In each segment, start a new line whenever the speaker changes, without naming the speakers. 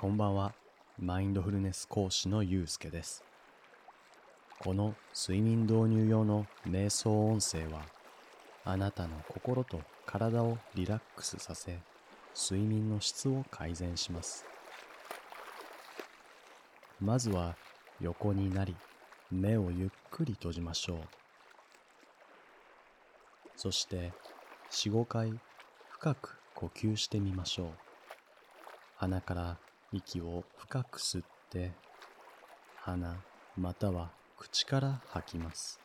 こんばんは。マインドフルネス講師のゆうすけです。この睡眠導入用の瞑想音声は、あなたの心と体をリラックスさせ、睡眠の質を改善します。まずは横になり、目をゆっくり閉じましょう。そして、4、5回深く呼吸してみましょう。鼻から息を深く吸って、鼻または口から吐きます。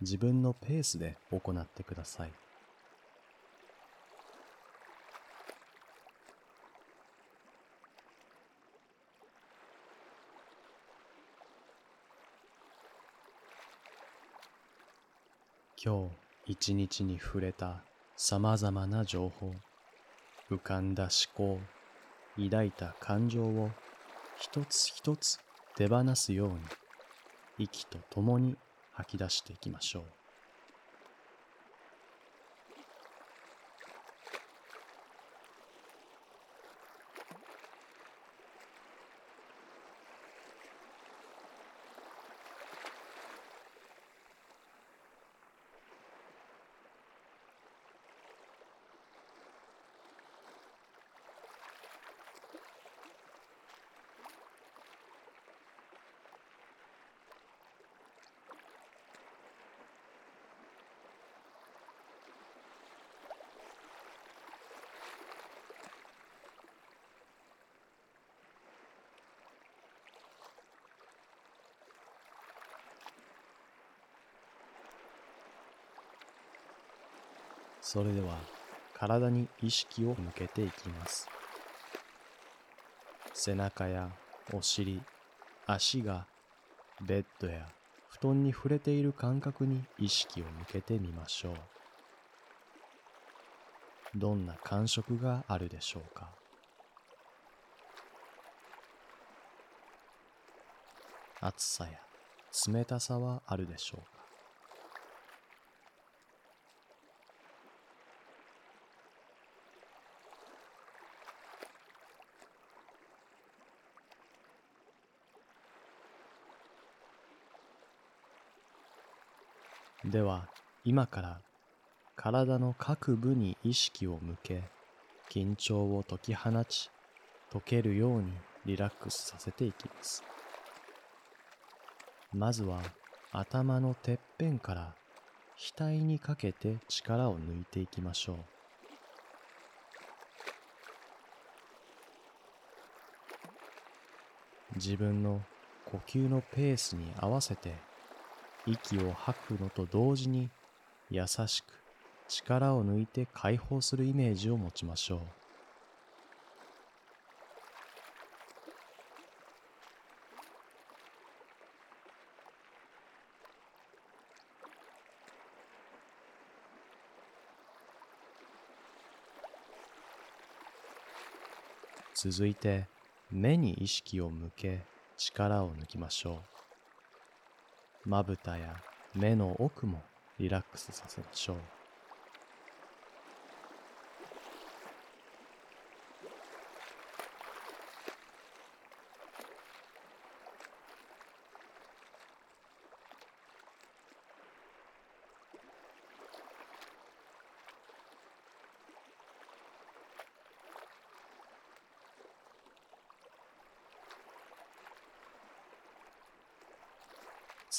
自分のペースで行ってください。今日一日に触れた様々な情報、浮かんだ思考、抱いた感情を一つ一つ手放すように息と共に吐き出していきましょう。それでは体に意識を向けていきます。背中やお尻、足がベッドや布団に触れている感覚に意識を向けてみましょう。どんな感触があるでしょうか？暑さや冷たさはあるでしょうか？では今から体の各部に意識を向け緊張を解き放ち解けるようにリラックスさせていきます。まずは頭のてっぺんから額にかけて力を抜いていきましょう。自分の呼吸のペースに合わせて息を吐くのと同時に優しく力を抜いて解放するイメージを持ちましょう。続いて目に意識を向け力を抜きましょう。まぶたや目の奥もリラックスさせましょう。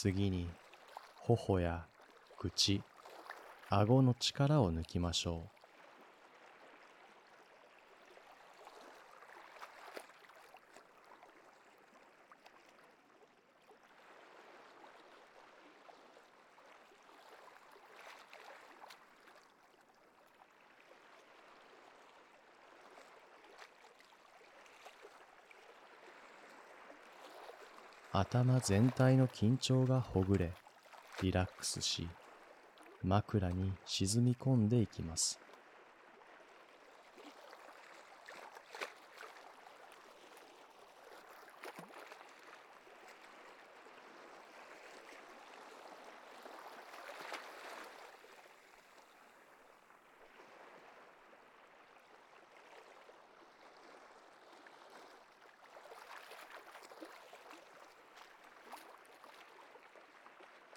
次に頬や口顎の力を抜きましょう。頭全体の緊張がほぐれリラックスし枕に沈み込んでいきます。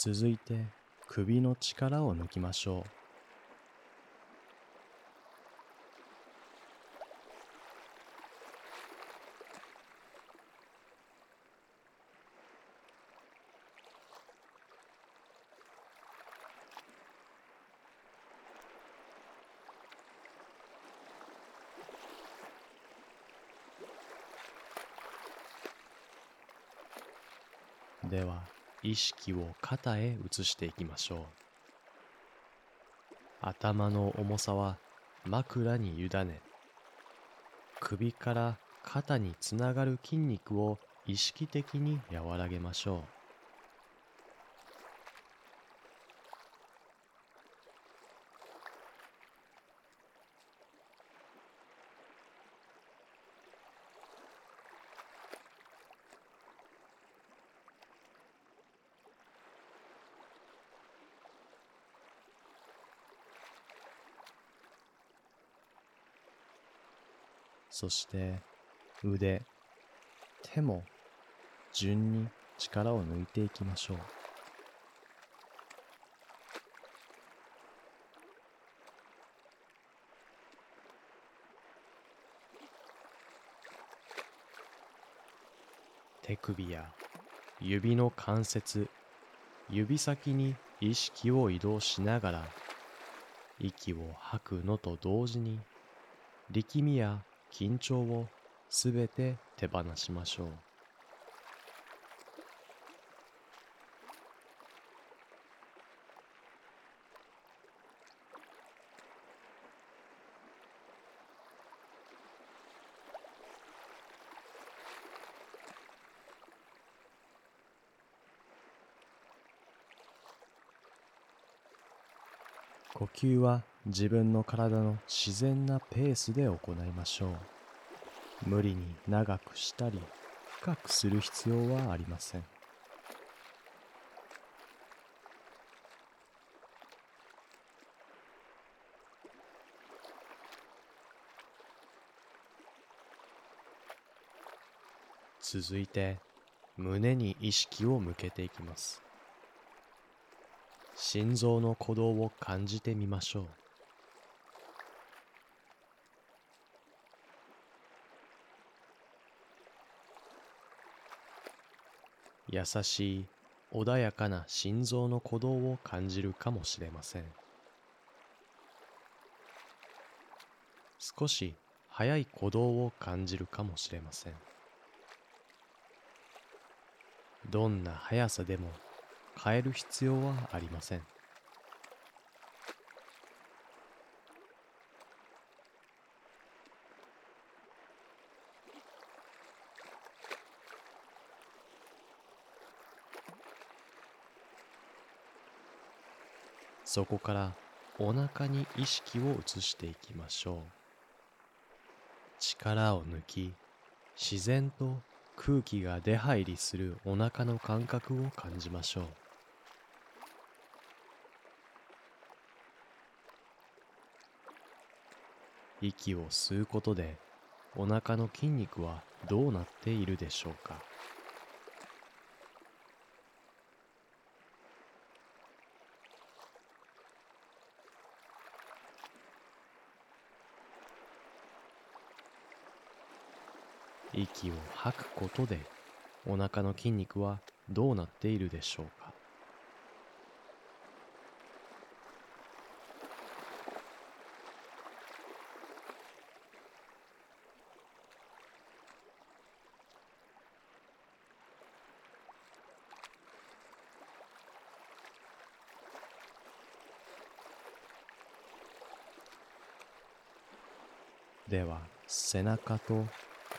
続いて首の力を抜きましょう。では意識を肩へ移していきましょう。頭の重さは枕に委ね首から肩につながる筋肉を意識的に和らげましょう。そして腕、手も順に力を抜いていきましょう。手首や指の関節、指先に意識を移動しながら息を吐くのと同時に力みや緊張をすべて手放しましょう。呼吸は自分の体の自然なペースで行いましょう。無理に長くしたり深くする必要はありません。続いて胸に意識を向けていきます。心臓の鼓動を感じてみましょう。優しい穏やかな心臓の鼓動を感じるかもしれません。少し速い鼓動を感じるかもしれません。どんな速さでも変える必要はありません。そこからお腹に意識を移していきましょう。力を抜き自然と空気が出入りするお腹の感覚を感じましょう。息を吸うことでお腹の筋肉はどうなっているでしょうか。息を吐くことでお腹の筋肉はどうなっているでしょうか？では背中と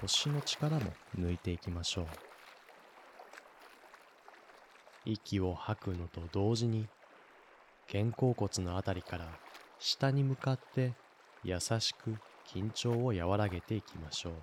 腰の力も抜いていきましょう。息を吐くのと同時に肩甲骨のあたりから下に向かって優しく緊張を和らげていきましょう。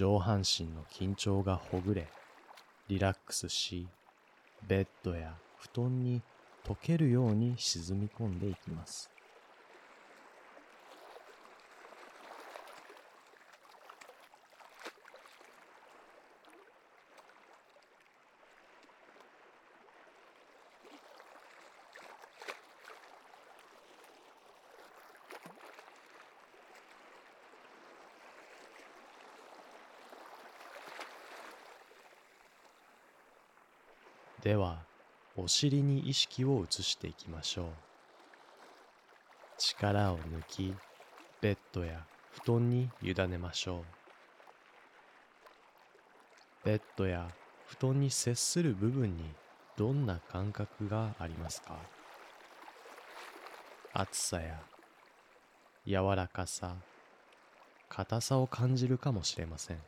上半身の緊張がほぐれ、リラックスし、ベッドや布団に溶けるように沈み込んでいきます。では、お尻に意識を移していきましょう。力を抜き、ベッドや布団に委ねましょう。ベッドや布団に接する部分にどんな感覚がありますか？暑さや柔らかさ、硬さを感じるかもしれません。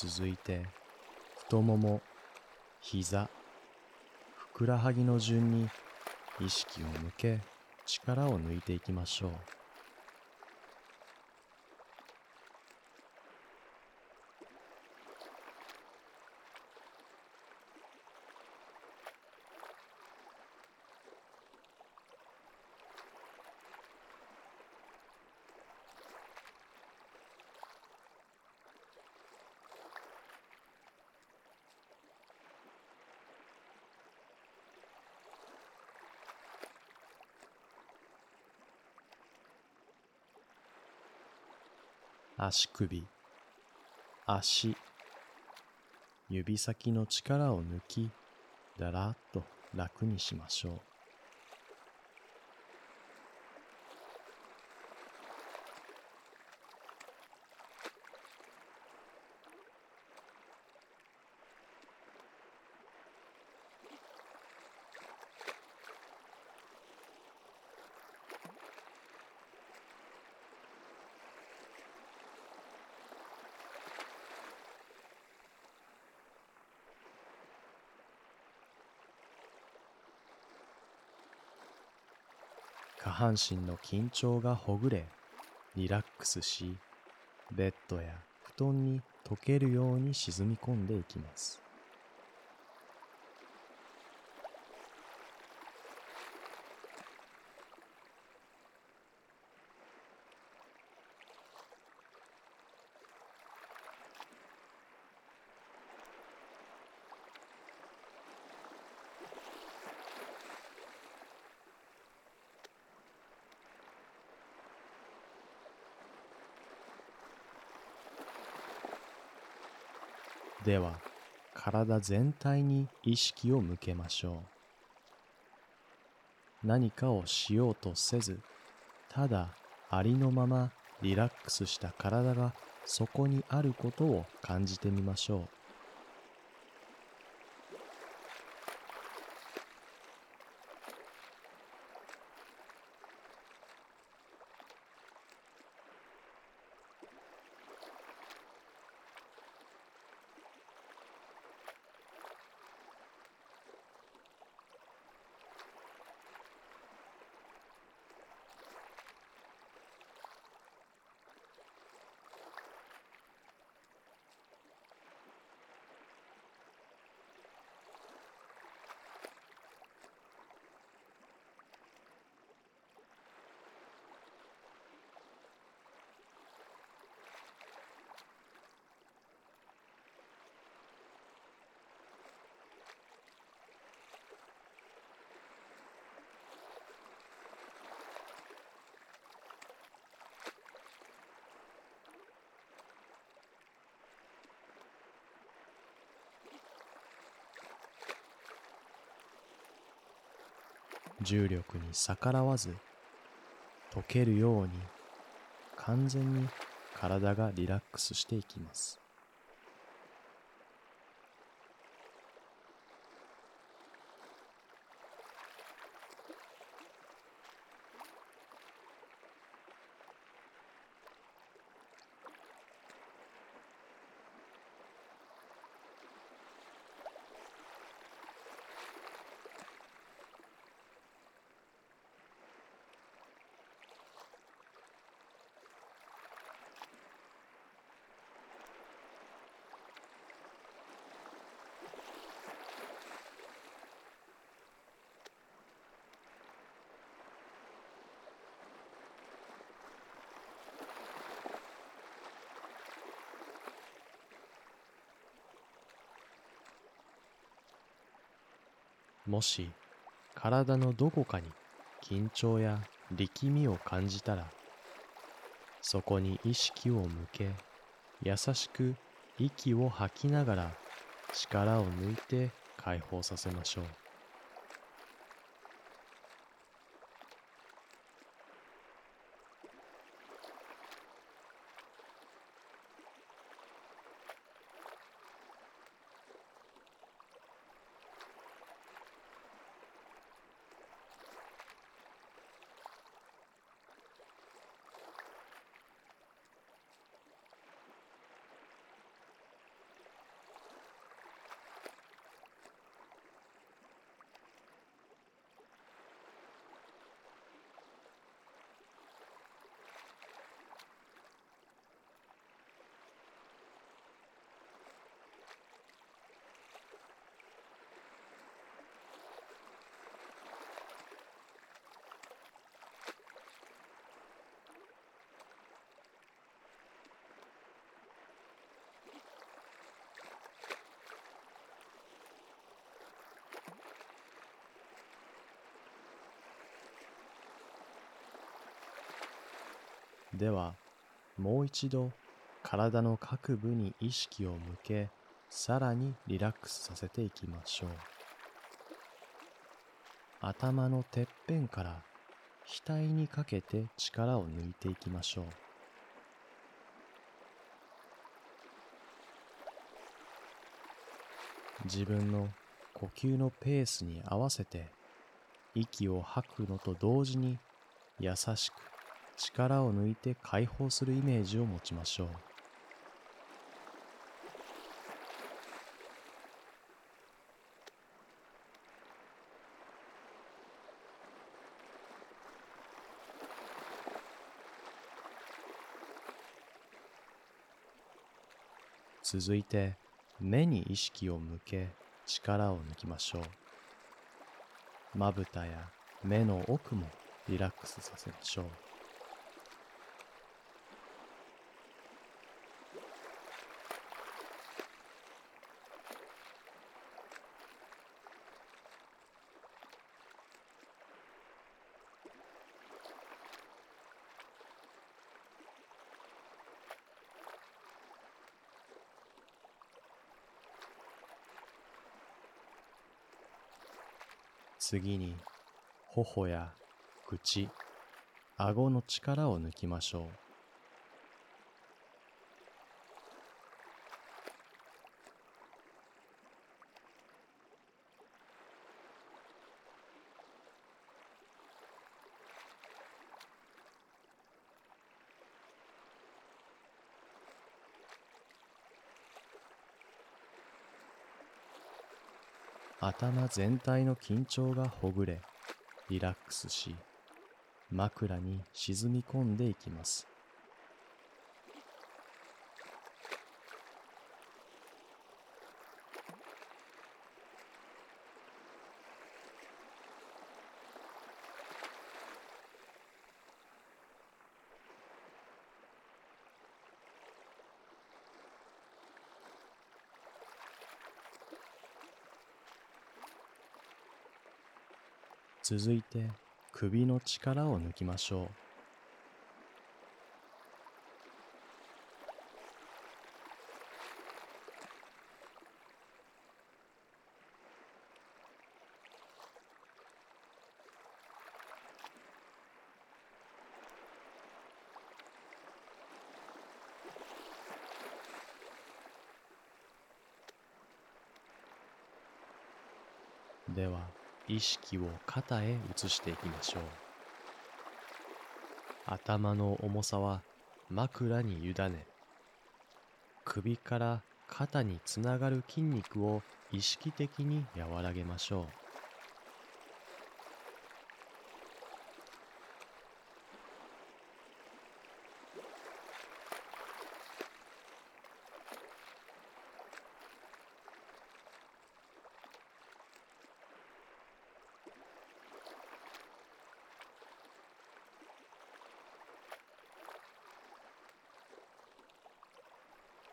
続いて太もも膝ふくらはぎの順に意識を向け力を抜いていきましょう。足首、足、指先の力を抜き、だらっと楽にしましょう。下半身の緊張がほぐれ、リラックスし、ベッドや布団に溶けるように沈み込んでいきます。では体全体に意識を向けましょう。何かをしようとせずただありのままリラックスした体がそこにあることを感じてみましょう。重力に逆らわず溶けるように完全に体がリラックスしていきます。もし体のどこかに緊張や力みを感じたらそこに意識を向け優しく息を吐きながら力を抜いて解放させましょう。ではもう一度体の各部に意識を向けさらにリラックスさせていきましょう。頭のてっぺんから額にかけて力を抜いていきましょう。自分の呼吸のペースに合わせて息を吐くのと同時に優しく力を抜いて解放するイメージを持ちましょう。続いて目に意識を向け力を抜きましょう。まぶたや目の奥もリラックスさせましょう。次に頬や口顎の力を抜きましょう。頭全体の緊張がほぐれリラックスし枕に沈み込んでいきます。続いて首の力を抜きましょうでは意識を肩へ移していきましょう。頭の重さは枕に委ね首から肩につながる筋肉を意識的に和らげましょう。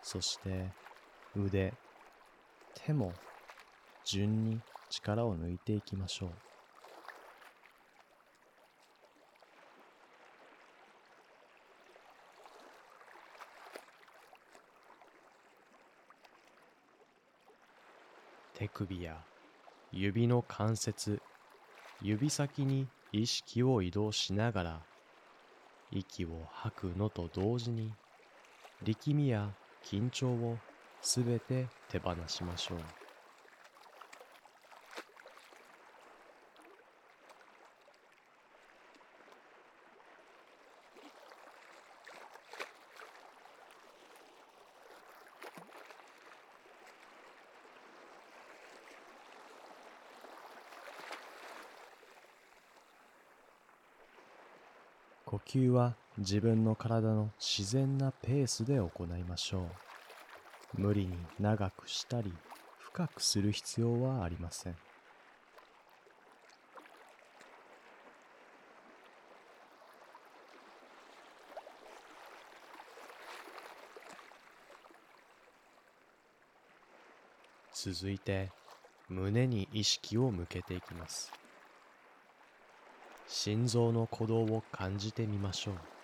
そして腕手も順に力を抜いていきましょう。手首や指の関節指先に意識を移動しながら息を吐くのと同時に力みや緊張をすべて手放しましょう。呼吸は自分の体の自然なペースで行いましょう。無理に長くしたり深くする必要はありません。続いて胸に意識を向けていきます。心臓の鼓動を感じてみましょう。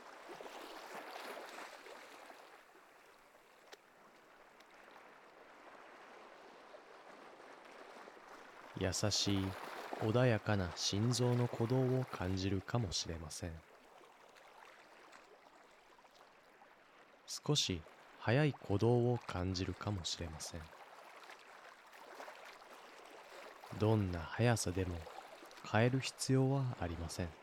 優しい穏やかな心臓の鼓動を感じるかもしれません。少し速い鼓動を感じるかもしれません。どんな速さでも変える必要はありません。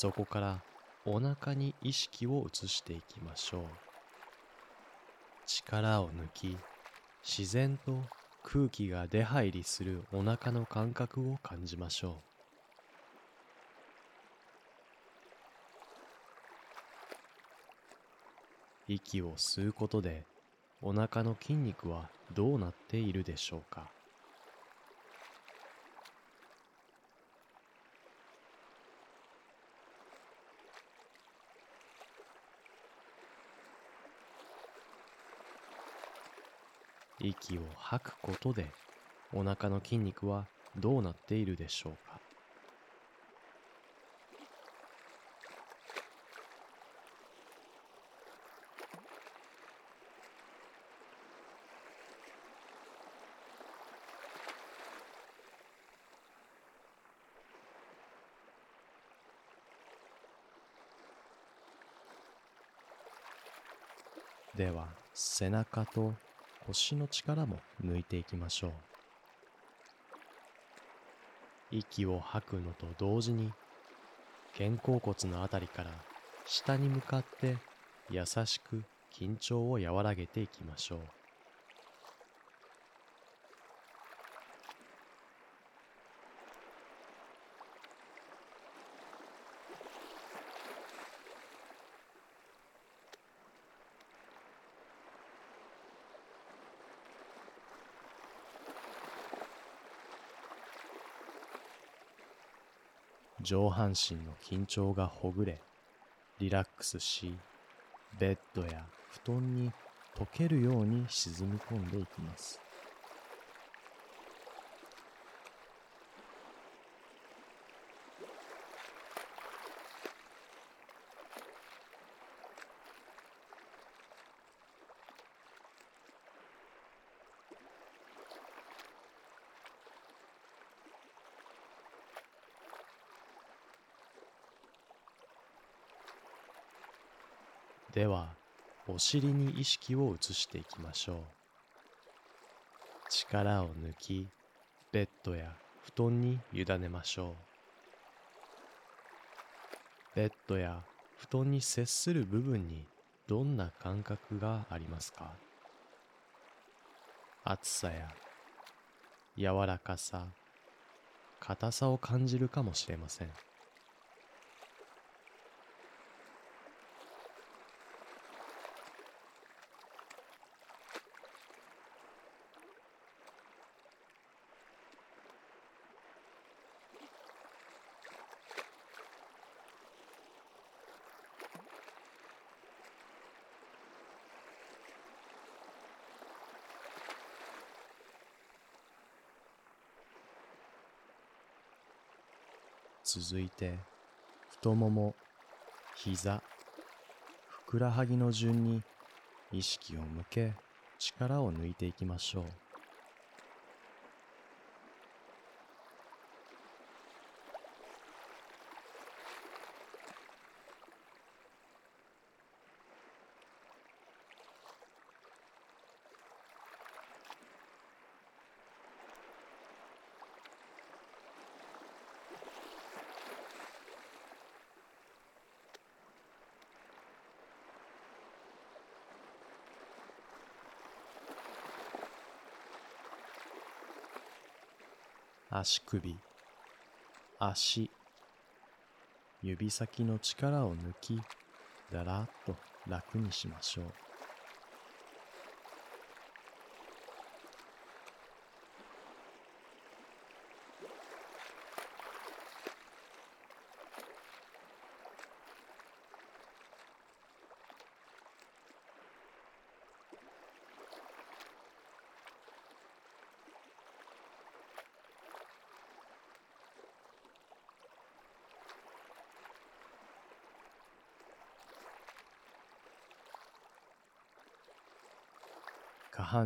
そこからお腹に意識を移していきましょう。力を抜き自然と空気が出入りするお腹の感覚を感じましょう。息を吸うことでお腹の筋肉はどうなっているでしょうか。息を吐くことでお腹の筋肉はどうなっているでしょうか？では背中と腰の力も抜いていきましょう。息を吐くのと同時に肩甲骨の辺りから下に向かって優しく緊張を和らげていきましょう。上半身の緊張がほぐれリラックスしベッドや布団に溶けるように沈み込んでいきます。ではお尻に意識を移していきましょう。力を抜きベッドや布団に委ねましょう。ベッドや布団に接する部分にどんな感覚がありますか？暑さや柔らかさ硬さを感じるかもしれません。続いて太もも膝ふくらはぎの順に意識を向け力を抜いていきましょう。足首足指先の力を抜きだらっと楽にしましょう。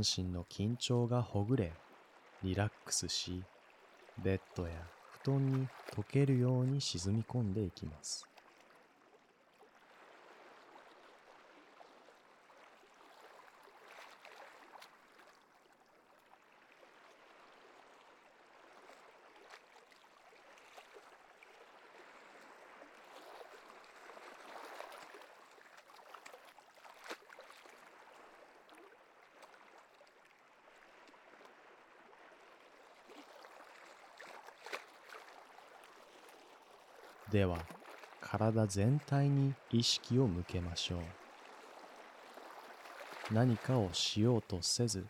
身の緊張がほぐれリラックスしベッドや布団に溶けるように沈み込んでいきます。では体全体に意識を向けましょう。何かをしようとせず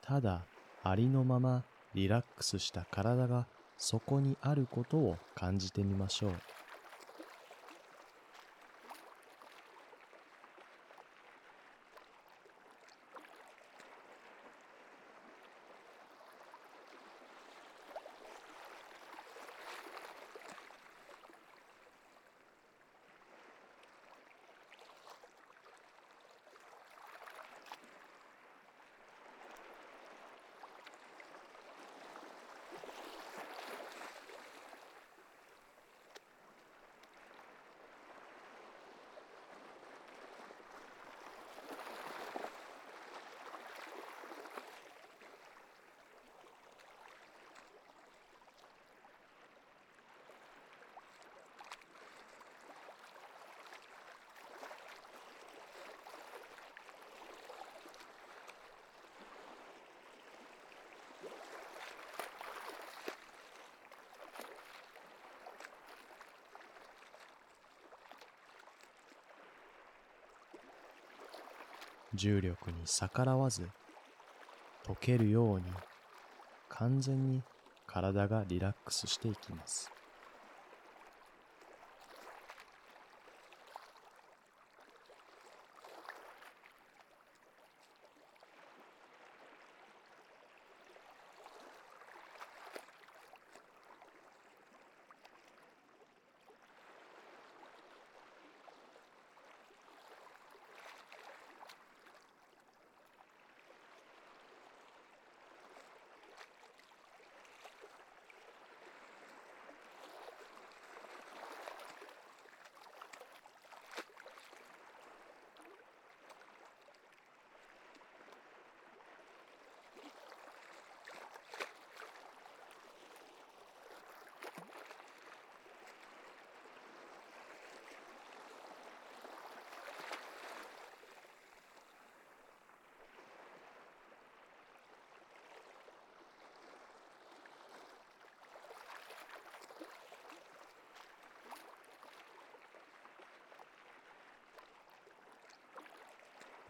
ただありのままリラックスした体がそこにあることを感じてみましょう。重力に逆らわず溶けるように完全に体がリラックスしていきます。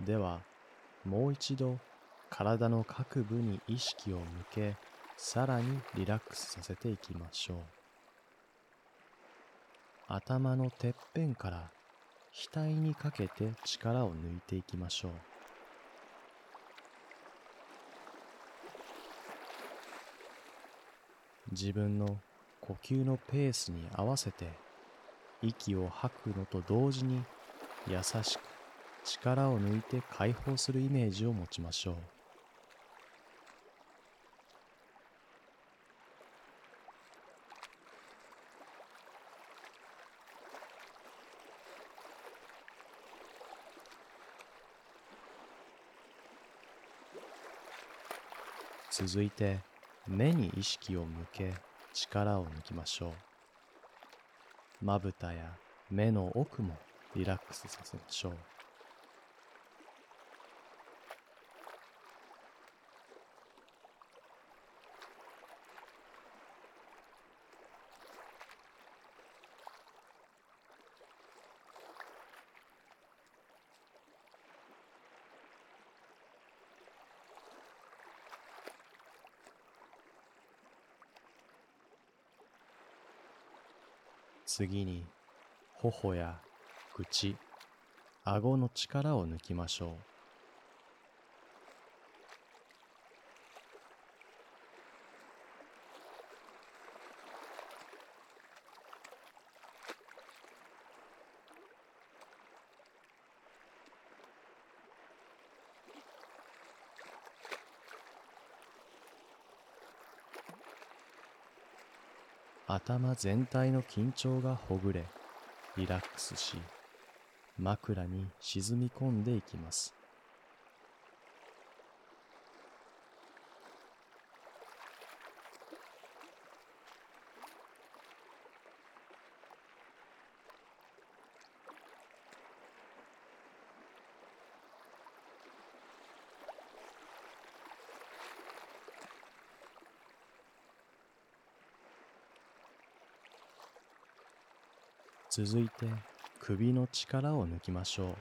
ではもう一度体の各部に意識を向けさらにリラックスさせていきましょう。頭のてっぺんから額にかけて力を抜いていきましょう。自分の呼吸のペースに合わせて息を吐くのと同時に優しく力を抜いて解放するイメージを持ちましょう。続いて目に意識を向け力を抜きましょう。まぶたや目の奥もリラックスさせましょう。次に頬や口顎の力を抜きましょう。頭全体の緊張がほぐれリラックスし枕に沈み込んでいきます。続いて首の力を抜きましょ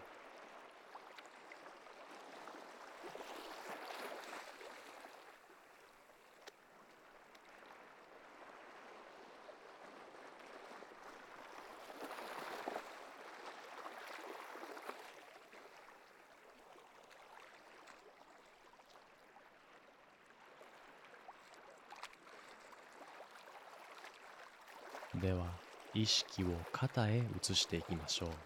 う。では意識を肩へ移していきましょう。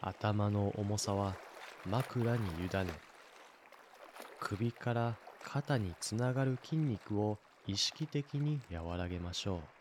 頭の重さは枕に委ね首から肩につながる筋肉を意識的に和らげましょう。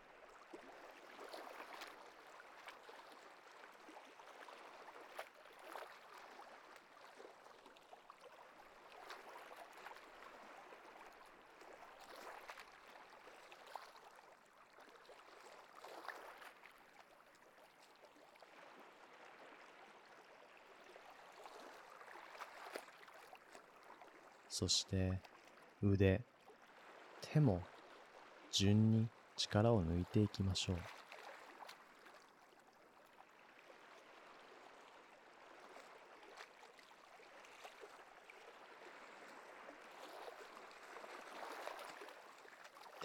そして腕、手も順に力を抜いていきましょう。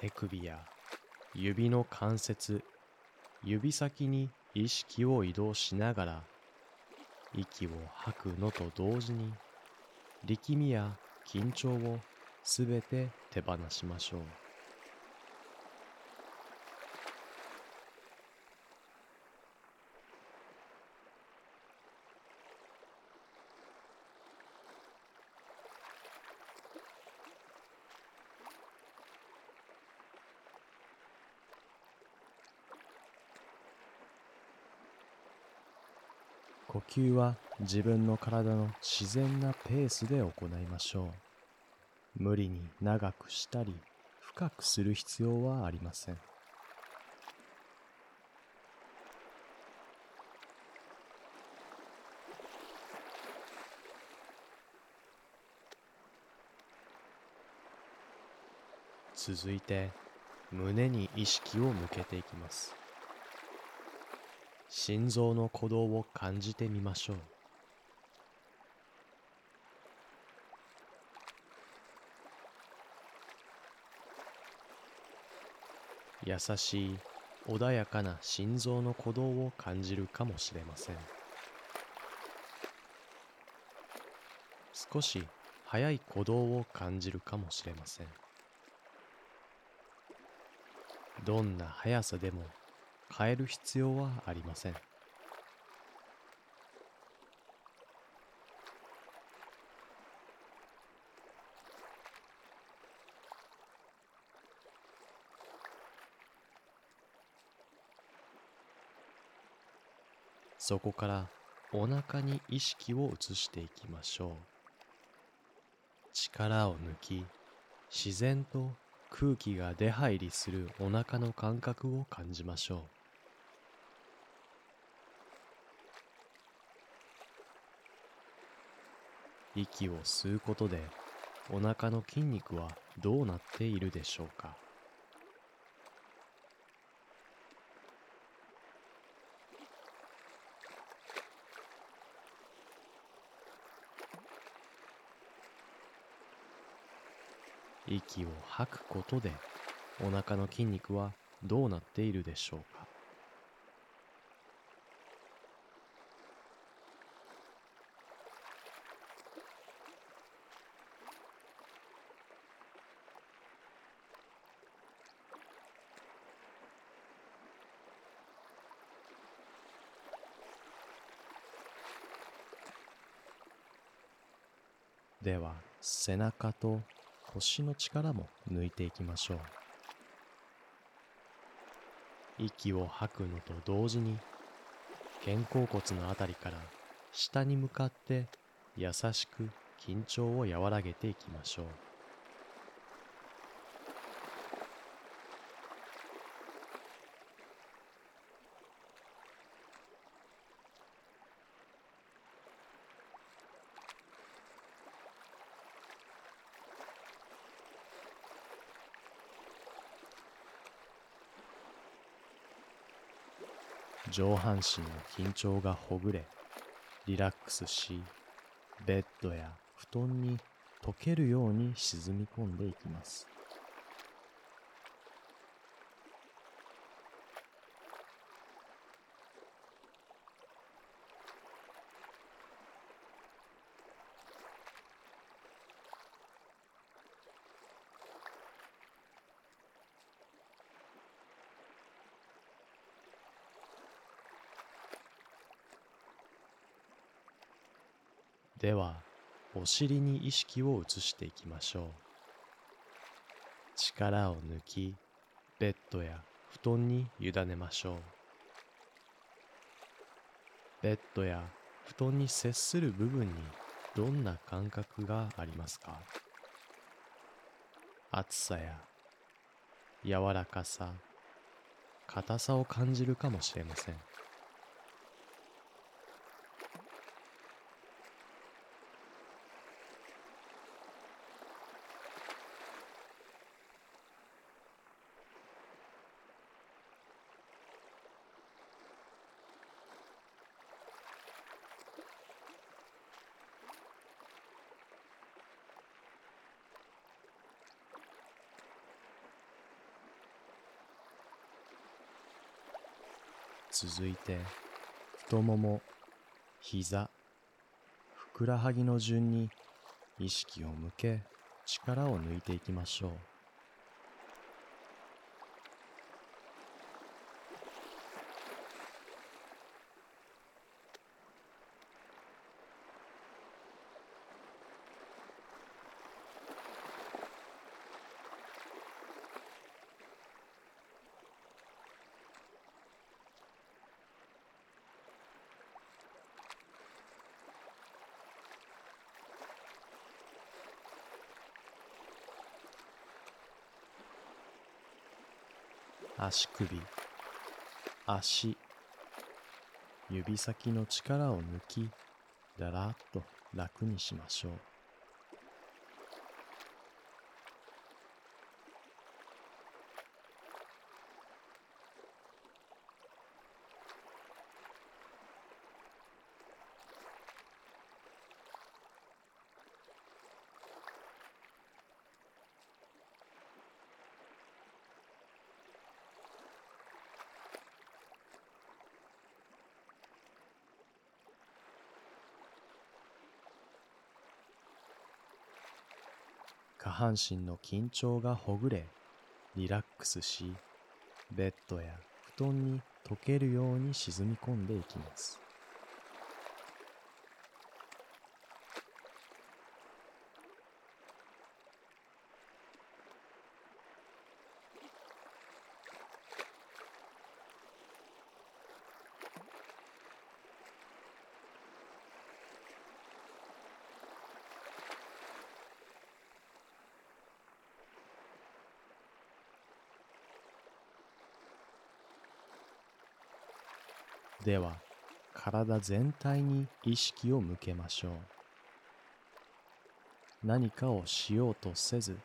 手首や指の関節、指先に意識を移動しながら息を吐くのと同時に力みや緊張をすべて手放しましょう。呼吸は自分の体の自然なペースで行いましょう。無理に長くしたり深くする必要はありません。続いて胸に意識を向けていきます。心臓の鼓動を感じてみましょう。優しい穏やかな心臓の鼓動を感じるかもしれません少し速い鼓動を感じるかもしれませんどんな速さでも変える必要はありません。そこからお腹に意識を移していきましょう。力を抜き自然と空気が出入りするお腹の感覚を感じましょう。息を吸うことでお腹の筋肉はどうなっているでしょうか？息を吐くことでお腹の筋肉はどうなっているでしょうか？では背中と腰の力も抜いていきましょう。息を吐くのと同時に肩甲骨のあたりから下に向かって優しく緊張を和らげていきましょう。上半身の緊張がほぐれリラックスしベッドや布団に溶けるように沈み込んでいきます。ではお尻に意識を移していきましょう。力を抜きベッドや布団に委ねましょう。ベッドや布団に接する部分にどんな感覚がありますか？熱さや柔らかさ硬さを感じるかもしれません。続いて太もも膝ふくらはぎの順に意識を向け力を抜いていきましょう。足首足指先の力を抜きだらっと楽にしましょう下半身の緊張がほぐれリラックスしベッドや布団に溶けるように沈み込んでいきます。では体全体に意識を向けましょう。何かをしようとせず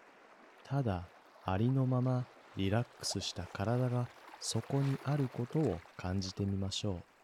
ただありのままリラックスした体がそこにあることを感じてみましょう。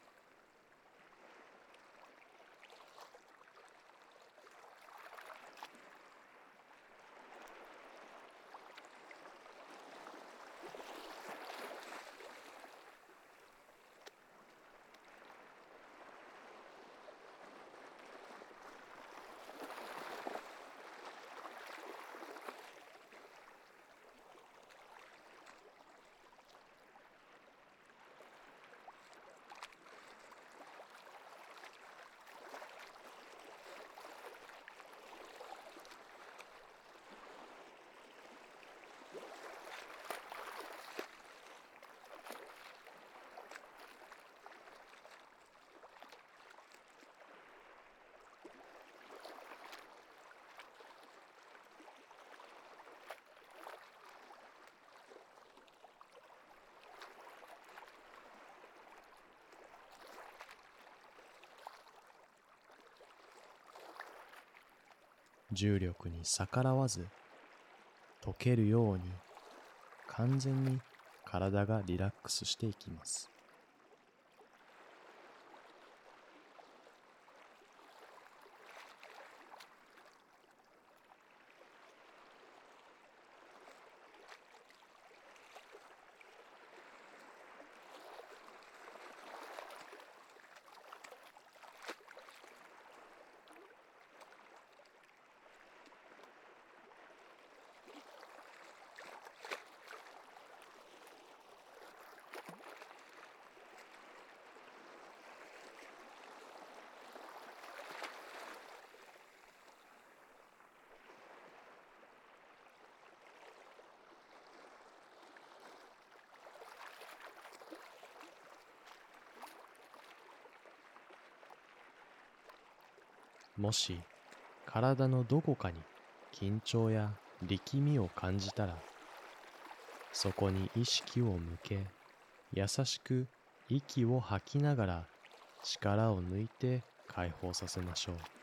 重力に逆らわず溶けるように完全に体がリラックスしていきます。もし体のどこかに緊張や力みを感じたらそこに意識を向け優しく息を吐きながら力を抜いて解放させましょう。